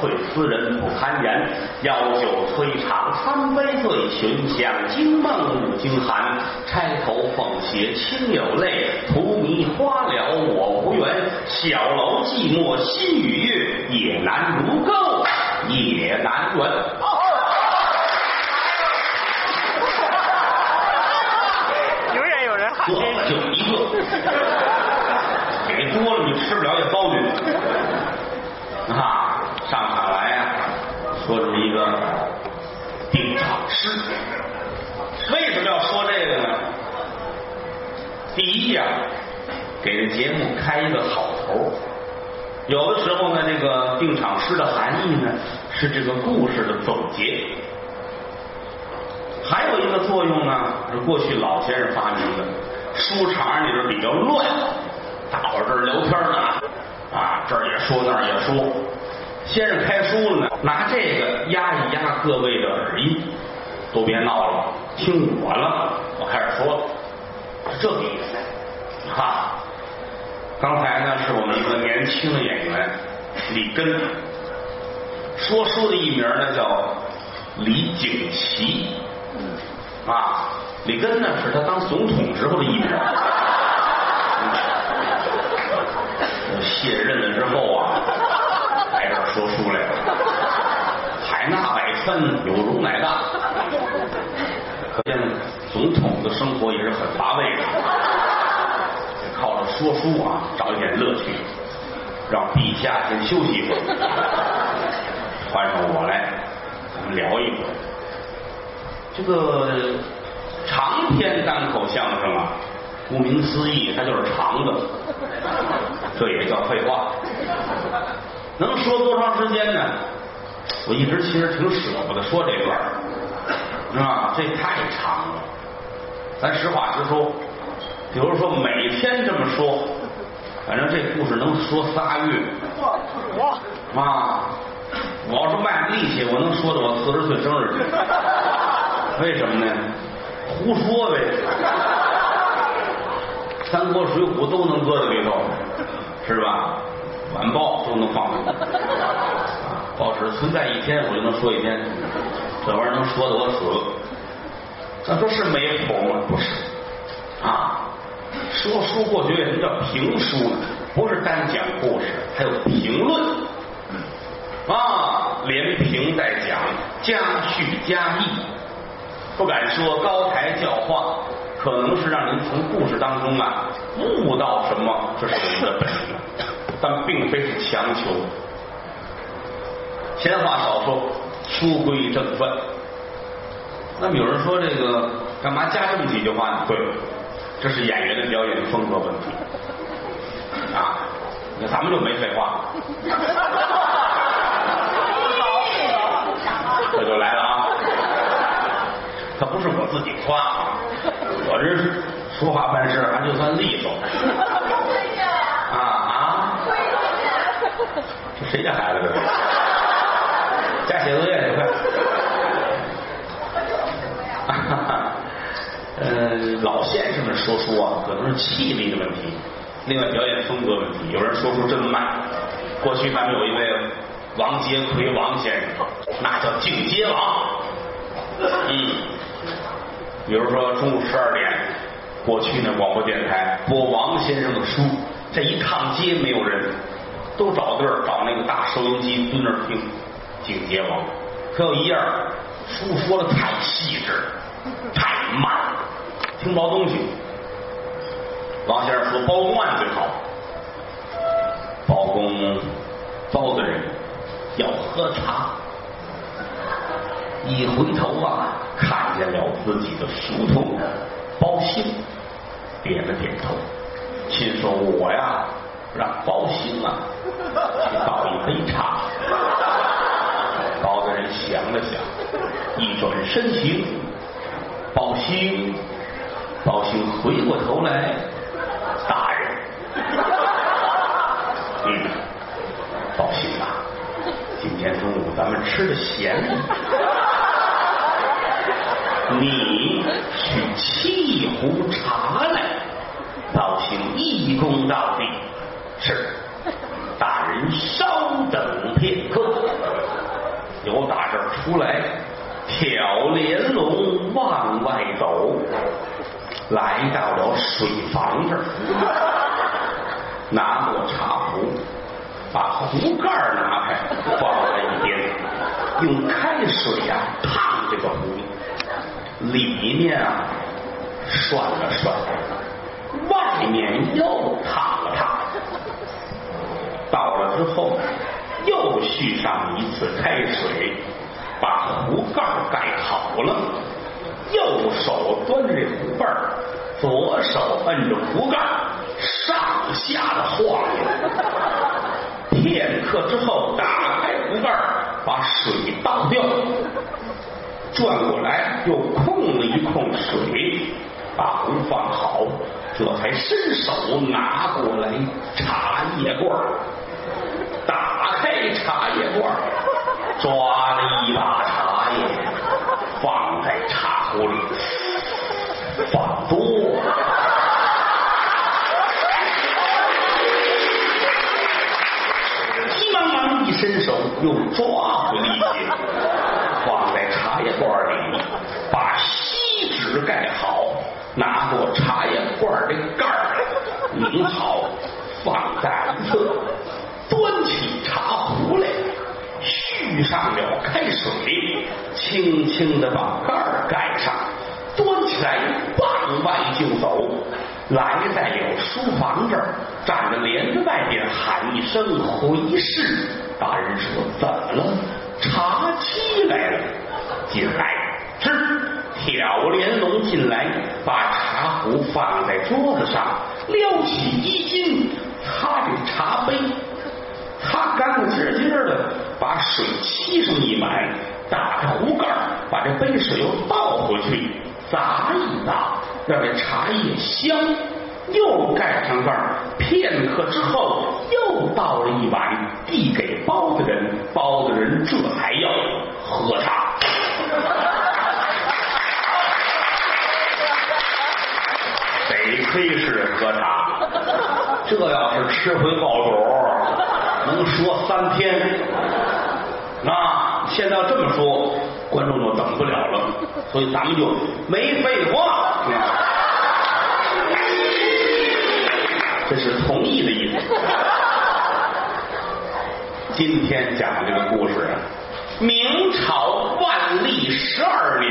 会，思人不堪言。邀酒催长三杯醉，寻香惊梦五更寒。钗头凤斜清有泪，荼蘼花了我无缘。小楼寂寞心与月，也难如钩也难圆。永远有人喊这这就一个，给多了你吃不了也糟践。啊，上场来呀、说这么一个定场诗。为什么要说这个呢？第一呀、给这节目开一个好头。有的时候呢，这个定场诗的含义呢，是这个故事的总结。还有一个作用呢，是过去老先生发明的，书场里边比较乱，大伙儿这儿聊天呢，啊，这儿也说那儿也说。先生开书了呢，拿这个压一压各位的耳音，都别闹了，听我了，我开始说了，是这个。哈，刚才呢是我们一个年轻的演员李根，说书的艺名呢叫李景琦。啊，李根呢是他当总统时候的艺名。嗯卸任了之后啊，来这儿说书来了，海纳百川，有容乃大。可见总统的生活也是很乏味的，说 书啊找一点乐趣，让陛下先休息一会儿，换上我来，咱们聊一会儿。这个长篇单口相声啊，顾名思义，它就是长的，这也叫废话。能说多长时间呢？我一直其实挺舍不得说这段儿，是吧？这太长了。咱实话实说，比如说每天这么说，反正这故事能说仨月。哇，啊，我要是卖力气，我能说到我四十岁生日去。为什么呢？胡说呗。三国、水浒都能搁在里头，是吧？晚报都能放报纸存在一天，我就能说一天。这玩意儿能说的我死。那说是没谱吗？不是。啊，说书过去为什么叫评书呢？不是单讲故事，还有评论。啊，连评带讲，加叙加意，不敢说高台教化，可能是让您从故事当中啊悟到什么，这是我们的本能，但并非是强求。闲话少说，书归正传。那么有人说这个干嘛加这么几句话呢？对，这是演员的表演风格问题啊。那咱们就没废话。这就来了啊！他不是我自己夸啊，我这是说话办事还就算利索。啊啊！这谁家孩子这是？家写作业去快！呃，老先说，可能是气力的问题，另外表演风格问题。有人说书真慢。过去咱们有一位王杰奎王先生，那叫进阶王。嗯，比如说中午十二点，过去那广播电台播王先生的书，这一趟街没有人，都找地儿找那个大收音机蹲那儿听。进阶王，可有一样，书说的太细致，太慢，听不着东西。王先生说包公案最好，包公包大人要喝茶，一回头啊，看见了自己的书童包兴，点了点头，心说我呀，让包兴啊去倒一杯茶。包大人想了想，一转身形，包兴，包兴回过头来，咱们吃的咸。你取沏壶茶来，倒请义工到底。是，大人稍等片刻。有打这出来，挑帘笼往外走，来到了水房这儿，拿过茶壶，把壶盖拿开，放。用开水呀、烫这个壶，里面啊涮了涮，外面又烫了烫。倒了之后，又续上一次开水，把壶盖盖好了，右手端着这壶背儿，左手摁着壶盖，上下的晃悠。片刻之后，打开壶盖，把水倒掉，转过来又控了一控水，把壶放好，这才伸手拿过来茶叶罐。打开茶叶罐，抓了一把茶叶，放在茶壶里，放多。急忙忙一伸手，又抓回了一些，放在茶叶罐里，把锡纸盖好，拿过茶叶罐的盖儿拧好，放在一侧。端起茶壶来，续上了开水，轻轻的把盖儿盖上，端起来往外就走。来在了书房这儿，站在帘子外边喊一声“回事”。大人说：“怎么了？茶沏来了。”进来，吱，挑帘笼进来，把茶壶放在桌子上，撩起衣襟，擦这茶杯。擦干干净净的把水沏上一满，打开壶盖，把这杯水又倒回去，砸一砸，让这茶叶香。又盖上盖，片刻之后又倒了一碗，递给包大人。包大人这才要喝茶。得亏是喝茶，这要是吃回爆肚。能说三天，那现在要这么说，观众就等不了了，所以咱们就没废话，意的意思。今天讲的这个故事啊，明朝万历十二年，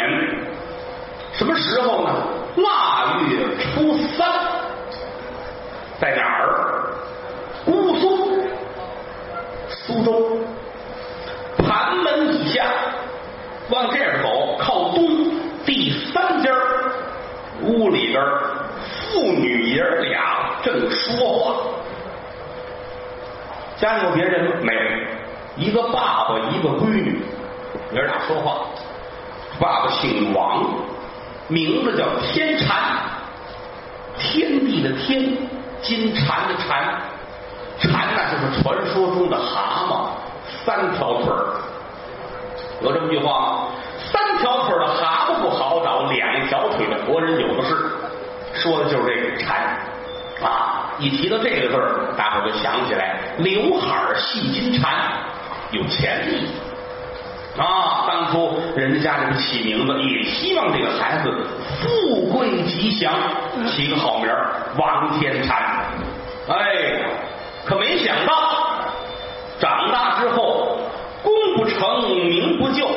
什么时候呢？腊月初三，在哪儿？姑苏。苏州盘门以下，往这儿走，靠东第三间屋里边，父女爷俩正说话。家里有别人吗？没有，一个爸爸，一个闺女，爷俩说话。爸爸姓王，名字叫天禅，天地的天，金蝉的蝉。蝉呢，就是传说中的蛤蟆，三条腿儿。有这么句话吗？三条腿的蛤蟆不好找，两条腿的活人有的是。说的就是这个蝉啊！一提到这个字儿，大伙儿就想起来，刘海戏金蝉，有潜力啊！当初人家这个起名字，也希望这个孩子富贵吉祥，起个好名王天蝉。哎。可没想到，长大之后功不成名不就，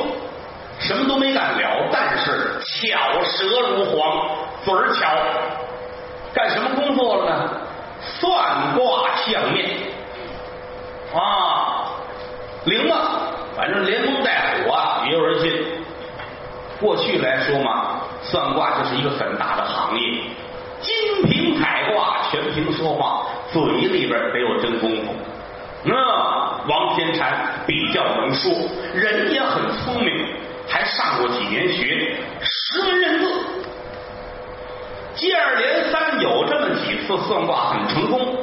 什么都没干了。但是巧舌如簧，嘴儿巧，干什么工作了呢？算卦相面啊，灵吗？反正连风带火啊，也有人信。过去来说嘛，算卦就是一个很大的行业，金瓶彩卦，全凭说话。嘴里边得有真功夫。那王天禅比较能说，人也很聪明，还上过几年学，识文认字。接二连三有这么几次算卦很成功，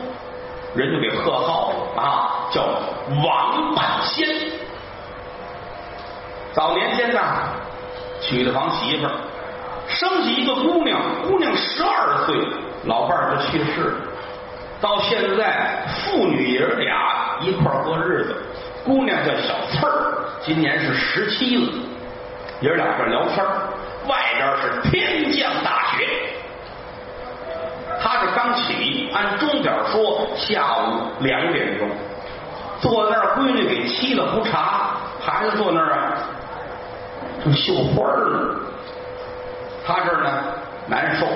人就给贺号了啊，叫王半仙。早年间呢，娶了房媳妇儿，生起一个姑娘，姑娘十二岁，老伴儿就去世了。到现在，父女爷俩一块儿过日子。姑娘叫小翠儿，今年是十七了，爷儿俩这聊天外边是天降大雪。他是刚起，按钟点说下午两点钟，坐在那儿，闺女给沏了壶茶，孩子坐那儿啊，正绣花呢。他这儿呢难受，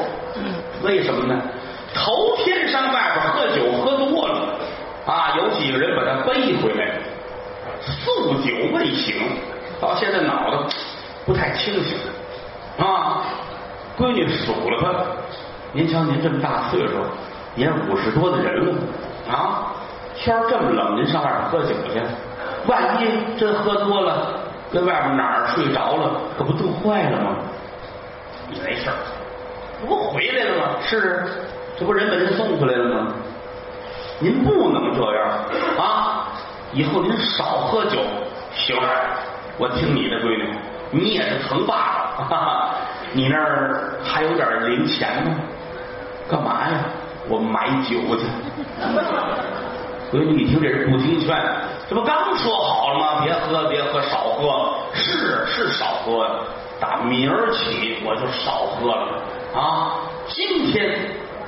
为什么呢？头天上外边喝酒喝多了啊，有几个人把他背回来，宿酒未醒，到现在脑子不太清醒啊。闺女数了他，您瞧您这么大岁数，也五十多的人了啊，天这么冷，您上外边喝酒去，万一真喝多了，跟外边哪儿睡着了，可不冻坏了吗？你没事儿，不回来了吗？是。这不人把人送回来了吗？您不能这样啊！以后您少喝酒，行？我听你的，闺女，你也是疼爸爸，你那儿还有点零钱吗？干嘛呀？我买酒去。闺女一听这人不听劝，这不刚说好了吗？别喝，别喝，少喝。是是少喝，打明儿起我就少喝了啊！今天。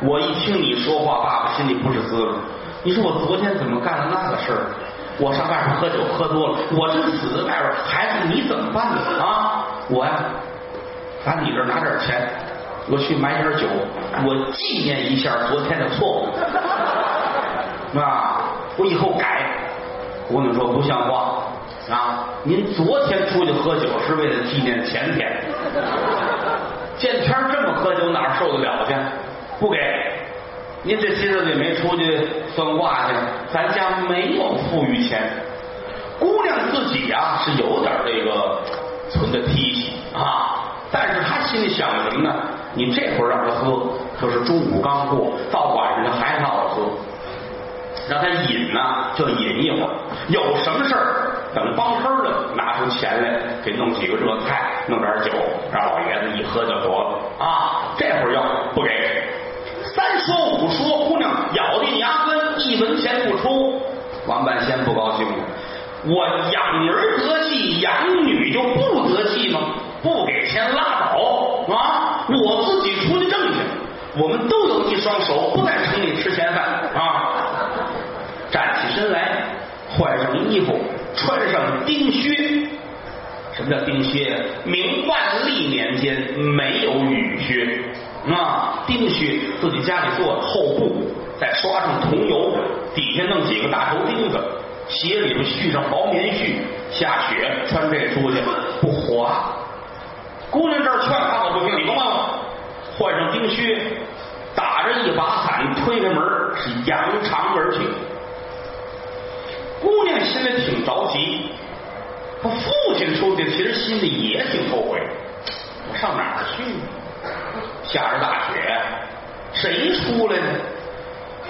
我一听你说话，爸爸心里不是滋味。你说我昨天怎么干了那个事儿？我上外边喝酒喝多了，我真死在外边，孩子你怎么办呢？啊，我呀，打你这儿拿点钱，我去买点酒，我纪念一下昨天的错误。啊，我以后改。姑娘说不像话啊！您昨天出去喝酒是为了纪念前天，见天这么喝酒哪受得了去？不给，您这些日子也没出去算卦去，咱家没有富裕钱。姑娘自己呀是有点这个存的脾气啊，但是他心里想什么呢？你这会儿让他喝，可是中午刚过，到晚上还让我喝，让他饮呢就饮一会儿，有什么事儿等帮黑了拿出钱来给弄几个热菜，弄点酒，让老爷子一喝就得了啊。这会儿要不给。三说五说，姑娘咬定牙根，一文钱不出。王半仙不高兴了，我养儿得计，养女就不得计吗？不给钱拉倒啊！我自己出去挣去。我们都有一双手，不在城里吃闲饭啊！站起身来，换上衣服，穿上钉靴。什么叫钉靴？明万历年间没有雨靴。啊，钉靴自己家里做的厚布，再刷上桐油，底下弄几个大头钉子，鞋里头续上薄棉絮，下雪穿这出去不滑。姑娘这儿劝他可不听，你甭问我，换上钉靴，打着一把伞，推开门是扬长而去。姑娘心里挺着急，她父亲出去，其实心里也挺后悔，我上哪儿去呢？下着大雪，谁出来呢？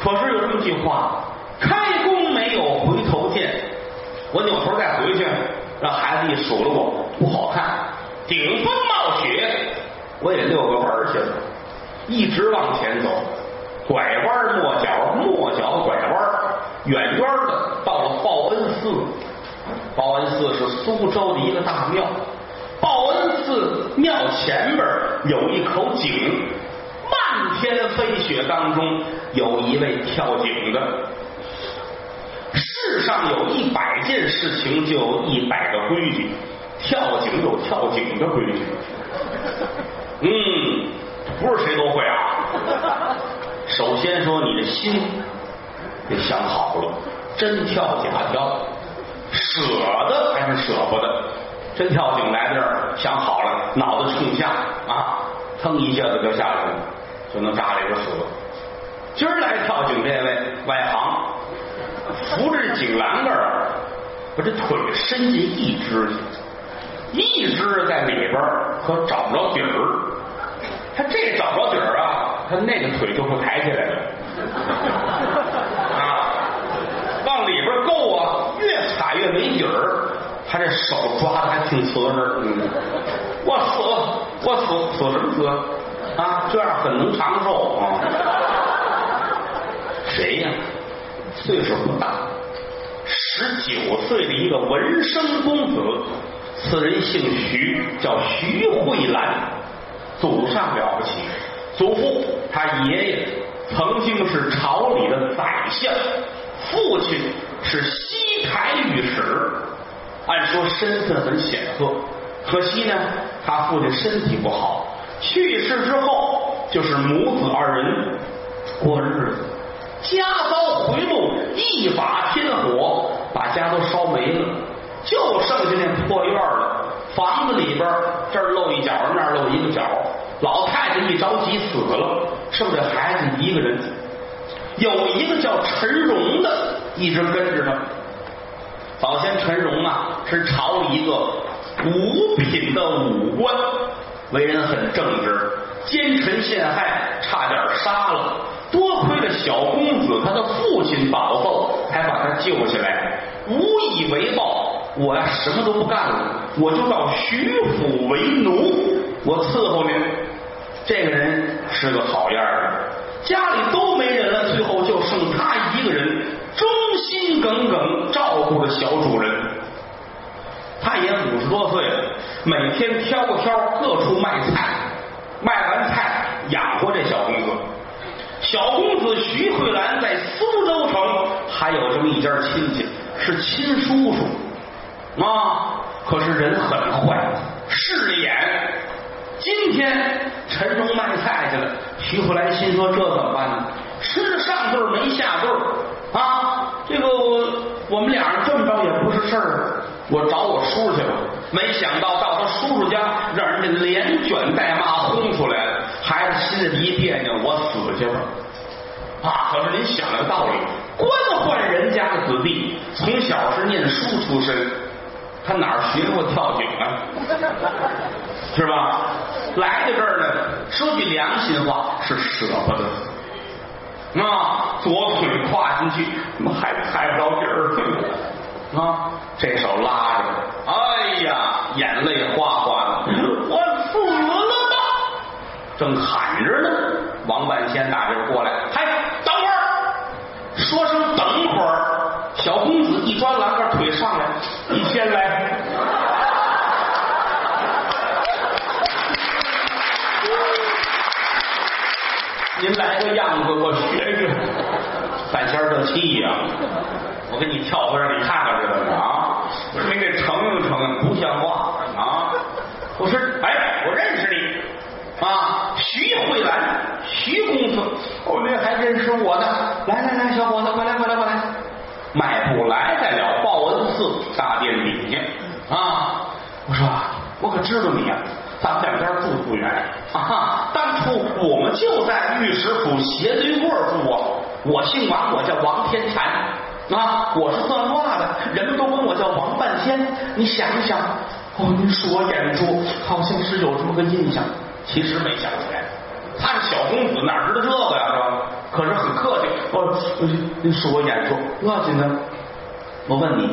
可是有这么句话：开弓没有回头箭。我扭头再回去，让孩子一数落我，不好看。顶风冒雪，我也遛个弯去了。一直往前走，拐弯抹角，抹角拐弯，远远的到了报恩寺。报恩寺是苏州的一个大庙。报恩寺庙前边有一口井，漫天飞雪当中有一位跳井的。世上有一百件事情，就有一百个规矩。跳井有跳井的规矩。嗯，不是谁都会啊。首先说你的心得想好了，真跳假跳，舍得还是舍不得？真跳井来这儿，想好了，脑子冲下啊，腾一下子就下去了，就能扎里边死了。今儿来跳井这位外行，扶着井栏杆儿，把这腿伸进一只去，一只在里边可找不着底儿。他这找不着底儿啊，他那个腿就会抬起来了。啊，往里边够啊，越踩越没底儿。他这手抓的还挺瓷实，嗯，我死我死死什么死啊？这样很能长寿啊？谁呀？岁数不大，十九岁的一个文生公子，此人姓徐，叫徐慧兰，祖上了不起，祖父他爷爷曾经是朝里的宰相，父亲是西台御史，按说身份很显赫，可惜呢，他父亲身体不好，去世之后就是母子二人过日子。家遭回路，一把天火把家都烧没了，就剩下那破院了。房子里边这儿漏一角，那儿漏一个角。老太太一着急死了，剩下孩子一个人。有一个叫陈荣的，一直。跟着他。早先陈荣啊是朝一个五品的武官，为人很正直，奸臣陷害，差点杀了。多亏了小公子他的父亲保奏，才把他救下来。无以为报，我呀什么都不干了，我就到徐府为奴，我伺候您。这个人是个好样的，家里都没人了，最后就剩他一个人，忠心耿耿照顾着小主人。他也五十多岁了，每天挑个挑各处卖菜，卖完菜养活这小公子。小公子徐慧兰在苏州城还有这么一家亲戚，是亲叔叔啊。可是人很坏，势眼。今天陈荣卖菜去了，徐福来心说这怎么办呢？吃了上顿没下顿啊！这个我我们俩人这么着也不是事儿，我找我叔去了。没想到到他叔叔家，让人家连卷带骂轰出来了。孩子心里一别扭，我死去了啊！可是您想了个道理，官宦人家的子弟，从小是念书出身，他哪儿学过跳井啊？是吧？来到这儿呢，说句良心话，是舍不得啊！左腿跨进去，怎么还踩不着底儿？啊，这手拉着，哎呀，眼泪哗哗的，我死了吧！正喊着呢，王半仙打这儿过来，嗨，等会儿，说声等会儿，小公子一抓栏杆，腿上来，你先来。您来个样子，我学学。半仙这气呀！我给你跳回让，你看看知道吗？啊，我说你给承认承认，不像话啊！我说，哎，我认识你啊，徐慧兰，徐公子。哦，您还认识我呢？来来来，小伙子，快来快来快来！迈步来在了报恩寺大殿底下啊！我说，我可知道你呀。咱们两家住不远啊！当初我们就在御史府斜对过住啊。我姓王，我叫王天禅啊，我是算卦的，人们都管我叫王半仙。你想一想，哦，您恕我眼拙，好像是有这么个印象，其实没想起来。他是小公子，哪知道这个呀，是吧？可是很客气，哦，您恕我眼拙，不要紧的。我问你，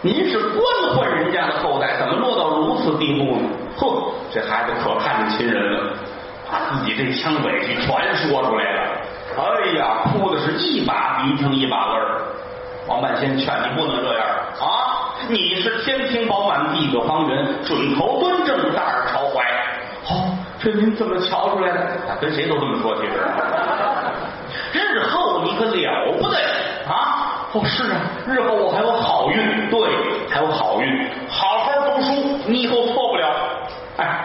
您是官宦人家的后代，怎么落到如此地步呢？哼，这孩子可看见亲人了，把自己这腔委屈全说出来了。哎呀，哭的是一把鼻涕一把泪儿。王半仙劝你不能这样啊！你是天庭饱满，地阁方圆，准头端正，大耳朝怀。好，这您怎么瞧出来的？跟谁都这么说，其实。日后你可了不得啊！哦，是啊，日后我还有好运，对，还有好运，好好读书，你以后错不了。哎，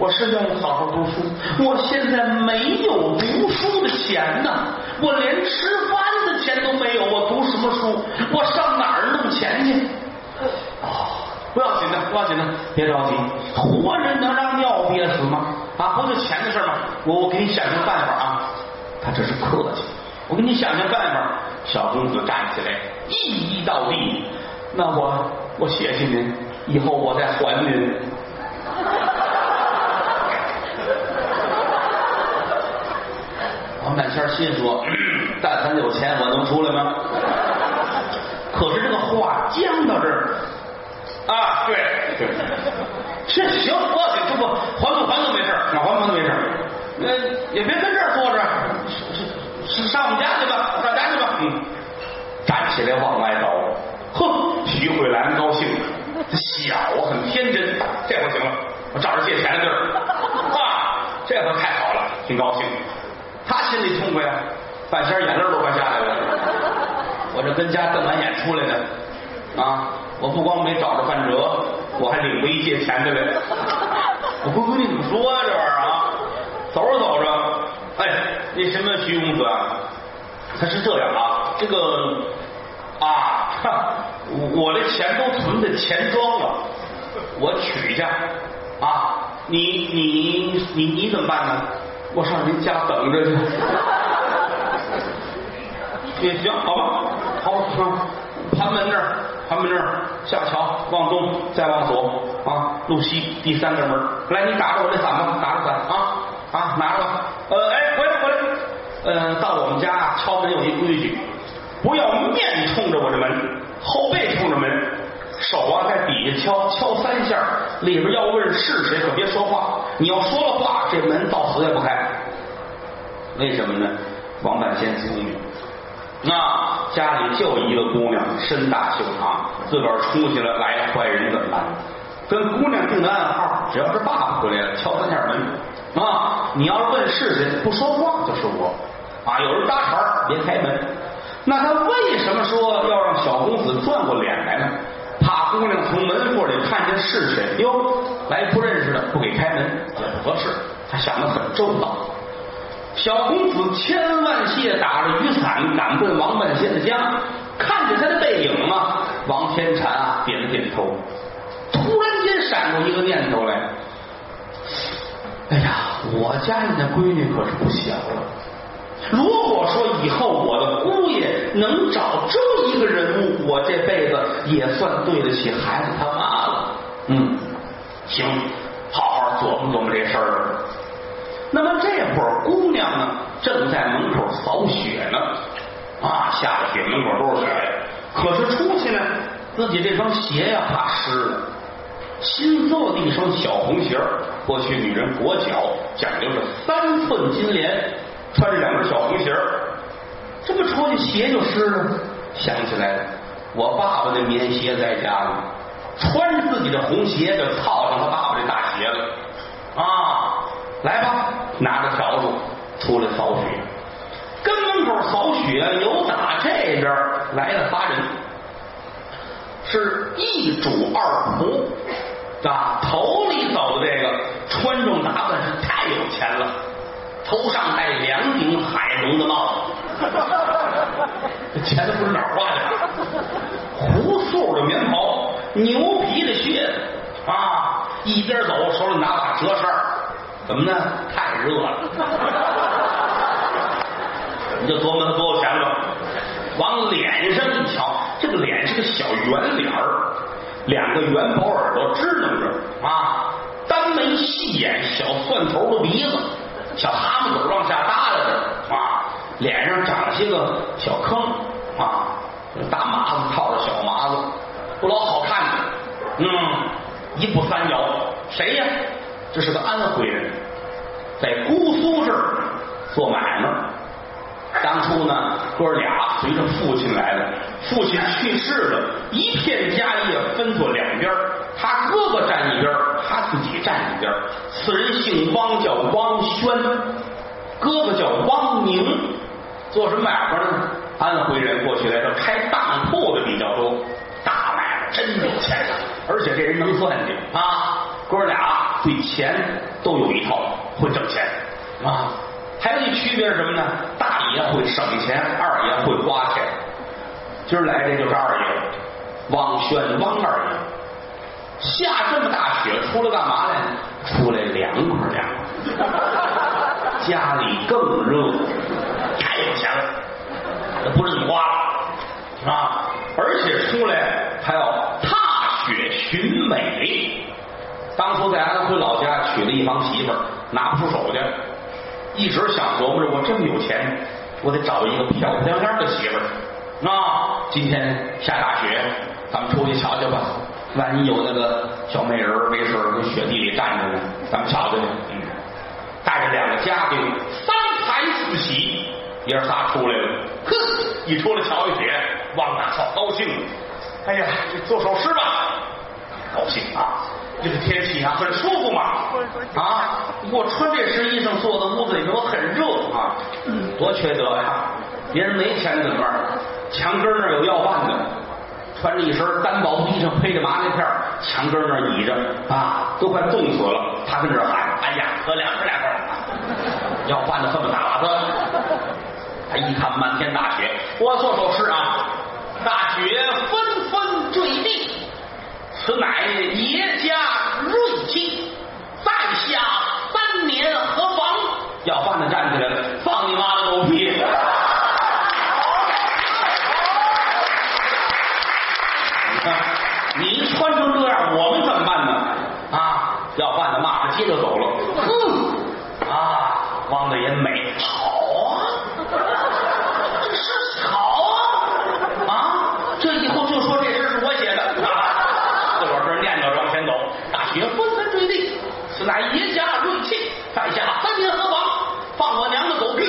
我是愿意好好读书，我现在没有读书的钱呐，我连吃饭的钱都没有，我读什么书？我上哪儿弄钱去？哦，不要紧的，不要紧的，别着急，活人能让尿憋死吗？啊，不就钱的事吗？我我给你想想办法啊。他这是客气，我给你想想办法。小公子站起来，一一倒地，那我我谢谢您，以后我再还您。王半仙心说：但凡有钱，我能出来吗？可是这个话僵到这儿啊，对对，是行，不要紧，这不还不还都没事儿，还不还都没事儿，那也别跟这儿坐着，是是上我们家去吧，上家去吧，嗯，站起来往外走，哼，徐慧兰高兴。小啊，很天真，这回行了，我找人借钱的地儿，啊，这回太好了，挺高兴。心里痛快呀，半仙眼泪都快下来了。我这跟家瞪完眼出来的，啊，我不光没找着范哲，我还领回一借钱的来。我闺闺你怎么说啊？这玩意儿啊，走着走着，哎，那什么徐公子啊，他是这样啊，这个啊，我的钱都存在钱庄了，我取去啊，你你你你怎么办呢？我上您家等着去。也行，好吧，好，啊，盘门那儿，盘门那儿，下桥往东，再往左啊，路西第三个门。来，你打着我这伞吧，打着伞啊啊，拿着吧。呃，哎，回来回来。呃，到我们家敲门有一规矩，不要面冲着我这门，后背冲着门，手啊在底下敲敲三下，里边要问是谁，可别说话。你要说了话，这门到死也不开。为什么呢？王半仙聪明。那家里就一个姑娘，身大袖长，自个儿出去了，来坏人怎么办？跟姑娘定的暗号，只要是爸爸回来了，敲三下门啊！你要是问是谁，不说话就是我啊！有人搭茬，别开门。那他为什么说要让小公子转过脸来呢？姑娘从门缝里看见是谁，哟，来不认识的，不给开门也不合适。他想的很周到。小公子千万谢打着雨伞赶奔王半仙的家，看见他的背影啊，王天禅啊点了点头，突然间闪过一个念头来，哎呀，我家里的闺女可是不小了。如果说以后我的姑爷能找这么一个人物，我这辈子也算对得起孩子他妈了。嗯，行，好好琢磨琢磨这事儿。那么这会儿姑娘呢，正在门口扫雪呢，啊，下了雪，门口都是雪。可是出去呢，自己这双鞋呀怕湿了，新做的一双小红鞋。过去女人裹脚讲究是三寸金莲，穿着两根小红鞋，这不出去鞋就湿了。想起来了，我爸爸的棉鞋在家呢，穿自己的红鞋就套上他爸爸这大鞋了，啊。来吧，拿着笤帚出来扫雪，跟门口扫雪，有打这边来了仨人，是一主二仆啊。头里走的这个穿着打扮是太有钱了，头上戴两顶海龙的帽子，这钱都不知哪儿花的，胡素的棉袍，牛皮的靴子。啊，一边走手里拿把折扇。怎么呢？太热了，你就琢磨他多少钱吧。往脸上一瞧，这个脸是个小圆脸儿，两个圆薄耳朵支棱着。啊，单眉细眼，小蒜头的鼻子，小蛤蟆嘴往下耷拉着啊，脸上长了些个小坑啊，大麻子套着小麻子，不老好看的。嗯，一步三摇，谁呀？这是个安徽人，在姑苏这儿做买卖。当初呢，哥俩随着父亲来的，父亲去世了，一片家业分作两边，他哥哥站一边，他自己站一边。此人姓汪，叫汪轩，哥哥叫汪宁，做什么买卖呢？安徽人过去来说，开当铺的比较多，大买卖真有钱呀，而且这人能算计啊。哥俩对钱都有一套，会挣钱啊。还有一区别是什么呢？大爷会省钱，二爷会花钱。今儿来这就是二爷，汪轩汪二爷。下这么大雪出来干嘛来？出来凉快凉快。家里更热，太有钱了，不是你花啊！而且出来还要踏雪寻美。当初在安徽老家娶了一房媳妇儿，拿不出手去，一直想琢磨着，我这么有钱，我得找一个漂漂亮亮的媳妇儿。啊，今天下大雪，咱们出去瞧瞧吧。万一有那个小美人没事儿，雪地里站着呢，咱们瞧瞧去。嗯，带着两个家丁，三才四喜，爷仨出来了。哼，一出来瞧一雪，往哪好高兴。哎呀，这做首诗吧，高兴啊！这个天气啊，很舒服嘛。啊，我穿这身衣裳坐在屋子里头，我很热啊，多缺德呀！别人没钱怎么办？墙根那儿有要饭的，穿着一身单薄衣裳，披着麻袋片儿，墙根那儿倚着啊，都快冻死了。他跟这喊：“哎呀，喝两喝两口。”要饭的这么打他，他一看漫天大雪，我做首诗啊，大雪纷纷坠地，此乃爷家瑞气，在下三年何妨？要饭的站起来了，放你妈的狗屁！你看，你穿成这样，我们怎么办呢？啊，要饭的骂他，接着走了。哼，啊，王大爷美，好啊，这是好啊，啊，这以后就说这诗是我写的啊，自个儿这儿念叨着往前走，大雪纷纷坠地，此乃爷家锐气，在下三年何妨？放我娘的狗屁！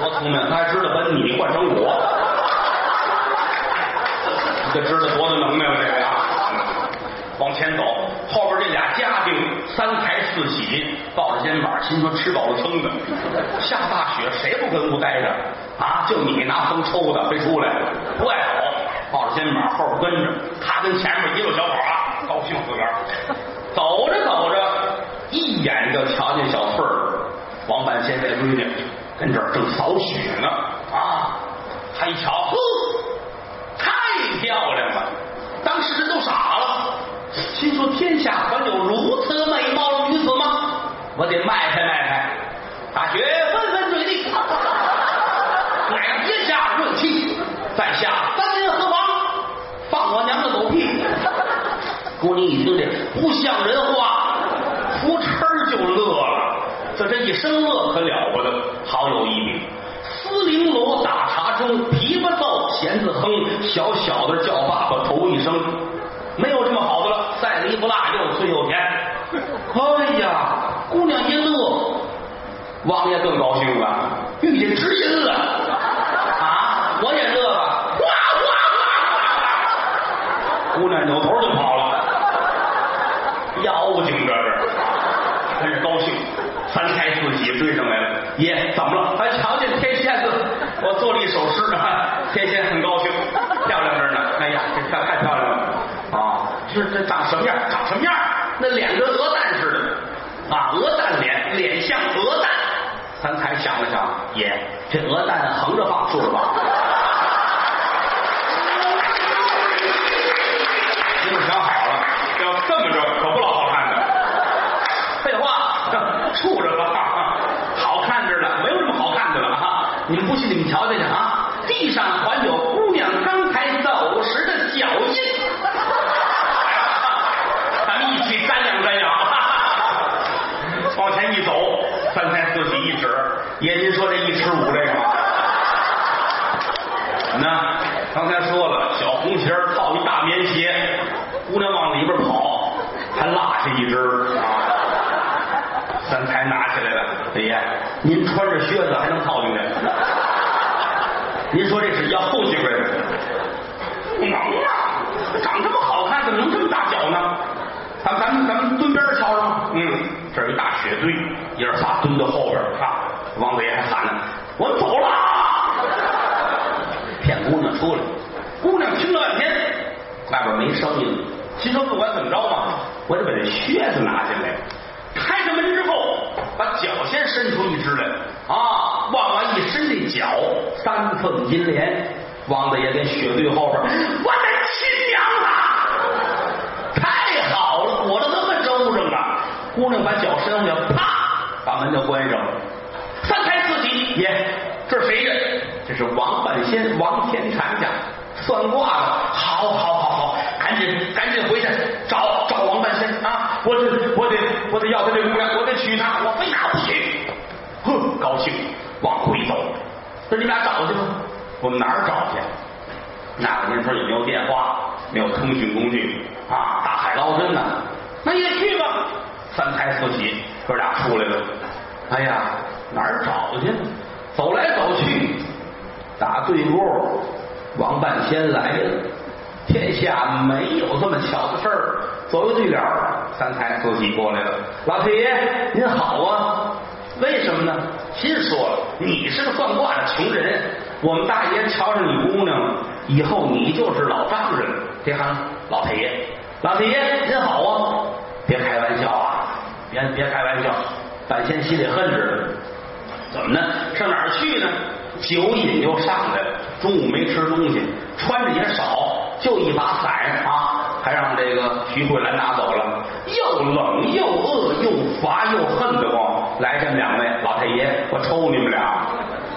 多聪明，他还知道把你换成我。这知道多大能耐了，这个啊！往前走，后边这俩家丁三抬四喜，抱着肩膀，心说吃饱了撑的。下大雪，谁不跟屋待着啊？就你拿风抽的，非出来，不爱走，抱着肩膀，后边跟着他，跟前面一路小伙啊，高兴自个儿。走着走着，一眼就瞧见小翠儿，王半仙这闺女跟这儿正扫雪呢啊！他一瞧，呵。漂亮吧！当时人都傻了，心说天下还有如此美貌的女子吗？我得卖开卖开。大雪纷纷坠地，乃天下锐气，在下三年何妨？放我娘的狗屁！姑娘一听这不像人话，扑哧就乐了。这这一声乐可了不得，好有一比。丝绫罗打茶中，琵琶，弦子哼，小小的叫爸爸头一声，没有这么好的了，再离不辣，又脆又甜。哎呀，姑娘一乐，王爷更高兴了，遇见知音了啊！我也乐了，哗哗哗！姑娘扭头就跑了，妖精这是，真是高兴。三抬四喜追上来了，爷怎么了？我做了一首诗啊，天仙很高兴，漂亮着呢。哎呀，这太太漂亮了啊！这这长什么样？长什么样？那脸跟鹅蛋似的啊，鹅蛋脸，脸像鹅蛋。三才想了想，爷，这鹅蛋横着放，竖着放。你们想好了，要这么着可不老好看的。废话。处着吧，好看着呢，没有什么好看的了啊！你们不信，你们瞧瞧去啊！地上还有姑娘刚才走时的脚印，咱们一起瞻仰瞻仰。往前一走，三抬四喜一指，爷您说这一尺五这个吗？那刚才说了，小红鞋套一大棉鞋，姑娘往里边跑，还落下一只啊。三才拿起来了，哎呀，您穿着靴子还能套进来？您说这是要后进来的？不能啊！长这么好看，怎么能这么大脚呢？咱咱们咱们蹲边瞧瞧。嗯，这儿一大雪堆，爷儿仨蹲到后边啊。王大爷还喊呢：“我走了！” 骗姑娘出来，姑娘听了半天，外边没声音，心说不管怎么着吧，我得把这靴子拿进来。把脚先伸出一只来啊！往外一伸，这脚三凤银莲，王大爷跟雪堆后边，我的亲娘啊！太好了，裹得那么周正啊！姑娘把脚伸上去，啪，把门就关上了。三开四喜，爷，这是谁的？这是王半仙，王天禅家算卦的。好，好，好，好，赶紧，赶紧回去找找王半仙啊！我这，我得，要他这姑娘，我得娶她，我非拿不娶。哼，高兴，往回走。那你们俩找去吧。我们哪儿找去？那个年头也没有电话，没有通讯工具啊，大海捞针呢。那也去吧。三抬四喜，哥俩出来了。哎呀，哪儿找去？走来走去，打对过，王半仙来了，天下没有这么巧的事儿。作为对联，三才自己过来了。老太爷您好啊，为什么呢？心说了，你是个算卦的穷人，我们大爷瞧上你姑娘了，以后你就是老丈人。别喊老太爷，老太爷您好啊，别开玩笑啊，别别开玩笑。半仙心里恨着呢，怎么呢？上哪儿去呢？酒瘾又上来了，中午没吃东西，穿的也少，就一把伞啊，还让这个徐慧兰拿走了，又冷又饿又乏又恨得慌。来，这么两位老太爷，我抽你们俩，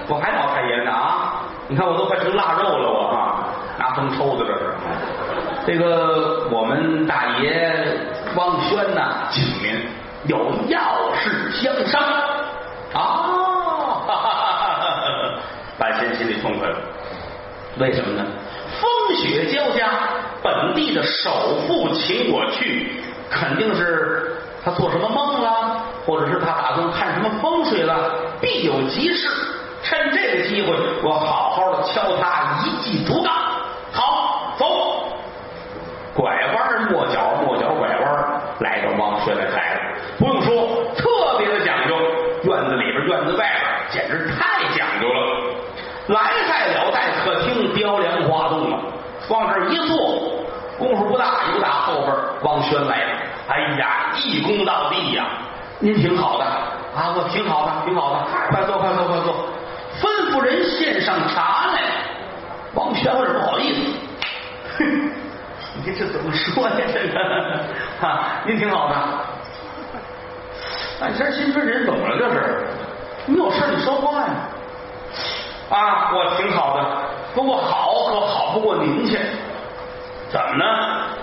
我还老太爷呢啊！你看我都快成腊肉了，我啊，拿风抽的这是。这个我们大爷汪轩呐，请您有要事相商啊！哈哈哈哈哈！半仙心里痛快了，为什么呢？风雪交加，本地的首富请我去，肯定是他做什么梦了，或者是他打算看什么风水了，必有急事。趁这个机会，我好好的敲他一记竹杠。好，走。拐弯抹角，抹角拐弯，来到王轩的宅了。不用说，特别的讲究，院子里边、院子外边，简直太讲究了。来在了在客厅，雕梁画栋啊，往这一坐，功夫不大，一打后边，王轩来了。哎呀，一躬到地呀，您挺好的啊，我挺好的，挺好的，快坐，快坐，快坐。吩咐人献上茶来。王轩有点不好意思，哼。你这怎么说呀？这个啊，您挺好的。半仙心说人怎么了？这是你有事你说话呀。啊，我挺好的，不过好可好不过您去。怎么呢？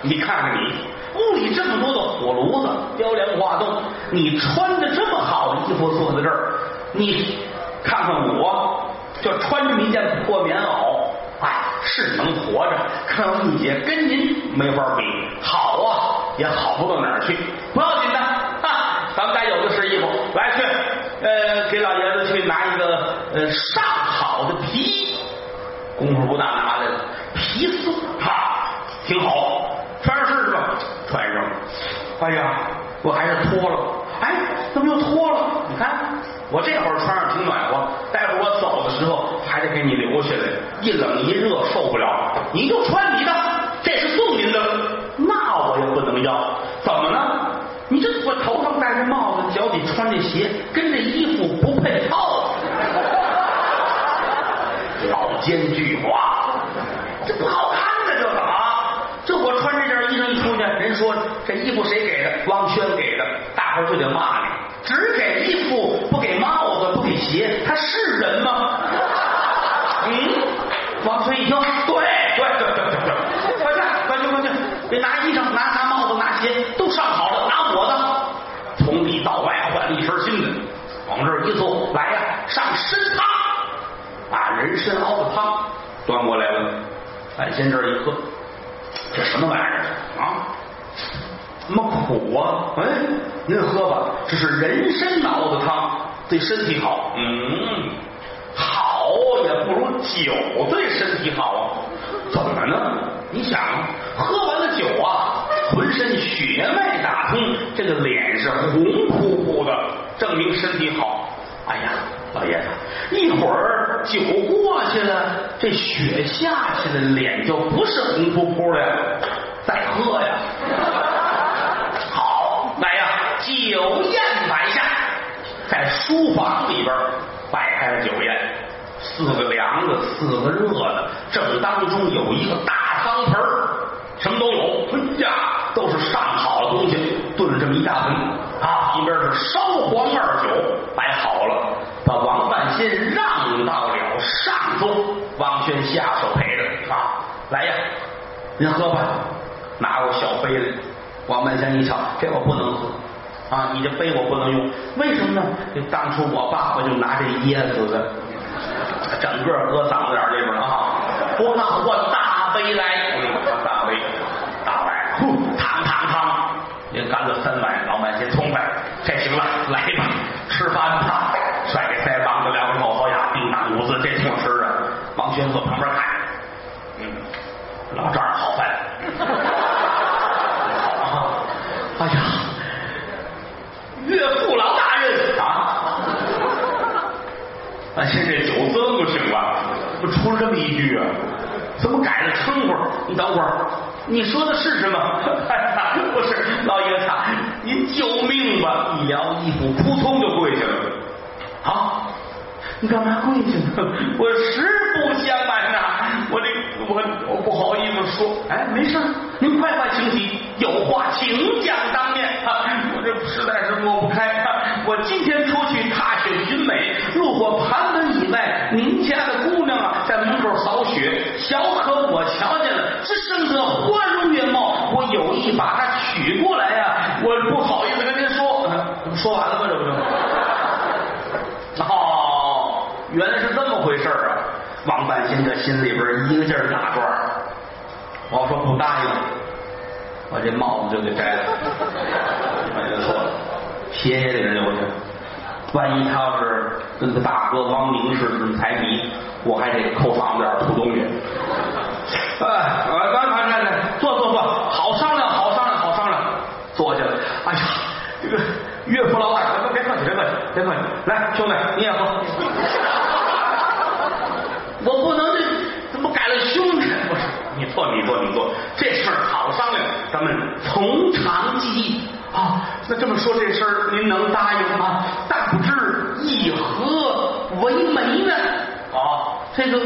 你看看你屋里这么多的火炉子，雕梁画栋，你穿的这么好的衣服坐在这儿，你看看我，就穿这么一件破棉袄。哎，是能活着，可我姐跟您没法比，好啊，也好不到哪儿去。不要紧的，啊，咱们家有的是衣服，来去，呃，给老爷子去拿一个呃上好的皮功夫不大拿来了，皮丝，哈，挺好，穿上试试吧，穿上。哎呀，我还是脱了，哎，怎么又脱了？你看。我这会儿穿上挺暖和，待会儿我走的时候还得给你留下来，一冷一热受不了。你就穿你的，这是送您的，那我也不能要。怎么呢？你这我头上戴着帽子，脚底穿这鞋，跟这衣服不配套。老奸巨猾，这不好看呢，这怎么！这我穿这件衣裳一出去，人说这衣服谁给的？汪轩给的，大伙就得骂你。只给衣服不给帽子不给鞋，他是人吗？嗯，王孙一听，对对对对对，快去快去快去，别拿衣裳拿拿帽子拿鞋都上好了，拿我的，从里到外换了一身新的，往这一坐，来呀，上身汤，把人参熬端过来了，咱先这一喝，这什么玩意儿啊？怎么苦啊？哎，您喝吧，这是人参熬的汤，对身体好。嗯，好也不如酒对身体好啊。怎么呢？你想，喝完了酒啊，浑身血脉打通，这个脸是红扑扑的，证明身体好。哎呀，老爷子，一会儿酒过去了，这雪下去了，脸就不是红扑扑的。再喝呀。好来呀酒宴摆下，在书房里边摆开了酒宴，四个凉的，四个热的，正当中有一个大方盆什么都有，哎呀，都是上好的东西，炖了这么一大盆啊，一边是烧黄二酒摆好，先让到了上桌，王轩下手陪着啊，来呀，您喝吧，拿过小杯来，王半仙一瞧，这我不能喝。啊，你这杯我不能用，为什么呢？这当初我爸爸就拿这椰子的，整个搁嗓子眼里边了啊。我拿过大杯来，大杯，大碗，呼，汤汤汤，您干了三碗，老板先痛快，这行了，来吧，吃饭吧。岳父老大人啊！咱现在酒这么行了，不出了这么一句啊？怎么改了称呼？你等会儿，你说的是什么？不是，老爷子，您救命吧！一撩衣服，扑通就跪下了。啊，你干嘛跪下呢？我实不相瞒呐，我这我我不好意思说。哎，没事，您快快请起，有话请讲当面。我这实在是抹不开。我今天出去踏雪寻美，路过盘门以外，您家的姑娘啊，在门口扫雪，小可我瞧见了，这生得花容月貌，我有意把她娶过来呀、我不好意思跟您说，说完了吗？这不就？哦，原来是这么回事啊！王半仙这心里边一个劲儿打转儿。我说不答应，把这帽子就给摘了。我就说了，歇歇这人留下。万一他要是跟他大哥王明似的财迷，我还得扣场子点吐东西。哎，我刚才来来，坐坐坐，好商量，好商量，好商量。坐下了，哎呀，这个岳父老大，别客气，别客气，别客气。来，兄弟，你也喝。我不能咱们从长计议啊。那这么说，这事儿您能答应吗？大不知以何为媒呢？啊，这个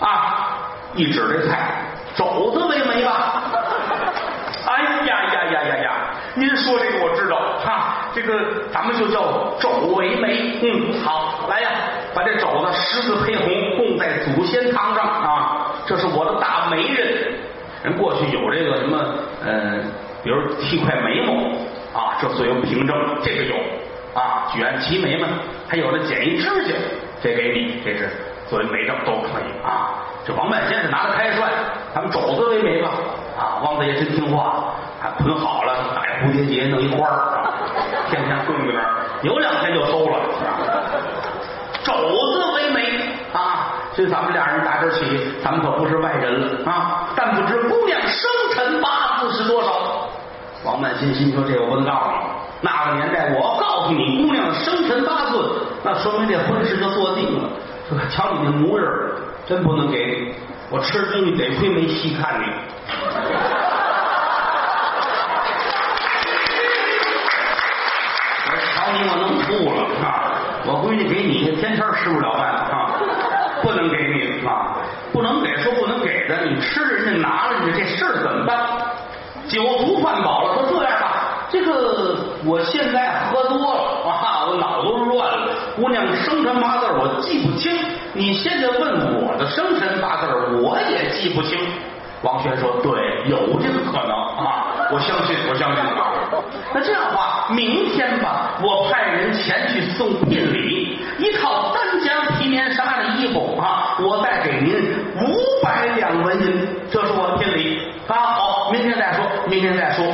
啊，一指这菜，肘子为媒吧。哎呀呀呀呀呀！您说这个我知道哈，这个咱们就叫肘为媒。嗯，好，来呀，把这肘子十字黑红，供在祖先堂上啊。这是我的大媒人。人过去有这个什么，呃，比如剃块眉毛啊，这作为凭证，这个有啊。卷齐眉毛，还有的剪一指甲，这给你，这是作为媒证都可以啊。这王半仙是拿着开涮，咱们肘子为媒吧。啊，王大爷真听话，还捆好了，打一蝴蝶结，弄一花儿，天天供在那儿，有两天就收了。是吧这咱们俩人打这儿起，咱们可不是外人了啊。但不知姑娘生辰八字是多少？王曼心心说：“这我不能告诉你。那个年代，我要告诉你姑娘生辰八字，那说明这婚事就做定了。瞧你那模样，真不能给。我吃东西得亏没细看你。我瞧你，我能吐了啊！我闺女给你，天天吃不了饭，不能给你啊，不能给说不能给的，你吃人家拿了你这事儿怎么办？酒足饭饱了，说这样吧，这个我现在喝多了啊，我脑子乱了，姑娘生辰八字我记不清，你现在问我的生辰八字我也记不清。王轩说：“对，有这个可能啊，我相信，我相信。那这样的话，明天吧，我派人前去送聘礼，一套单皮棉纱的衣服啊，我再给您五百两纹银，这是我的聘礼啊。好，明天再说，明天再说。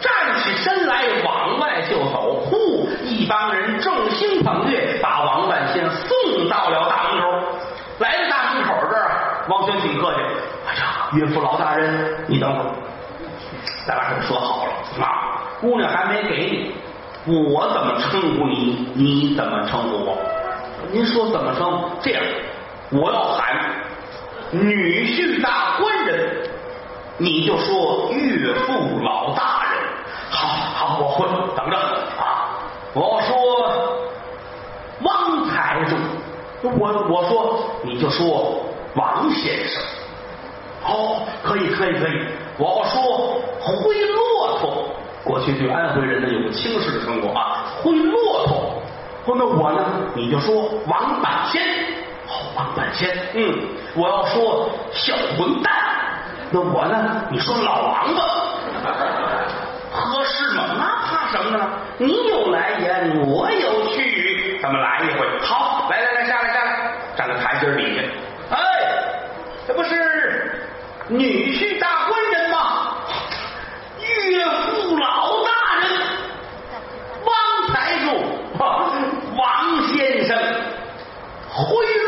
站起身来，往外就走。呼，一帮人众星捧月，把王半仙送到了大门口。来到大门口这儿，王轩挺客气。哎呀，岳父老大人，你等会儿，咱俩这说好了啊，姑娘还没给你，我怎么称呼你，你怎么称呼我？您说怎么称？这样，我要喊女婿大官人，你就说岳父老大人。好好，我会等着啊。我说汪财主，我我说你就说王先生。哦，可以可以可以。我要说灰骆驼，过去对安徽人呢有个轻视的称呼啊，灰骆驼。说那我呢，你就说王半仙。哦，王半仙。嗯，我要说小混蛋，那我呢，你说老王八。合适吗？那怕什么呢？你有来言，我有去语，咱们来一回。好，来来来，下来下来，站在台阶底下。哎，这不是女婿大官人吗？岳父老大人，汪财主，王先生，灰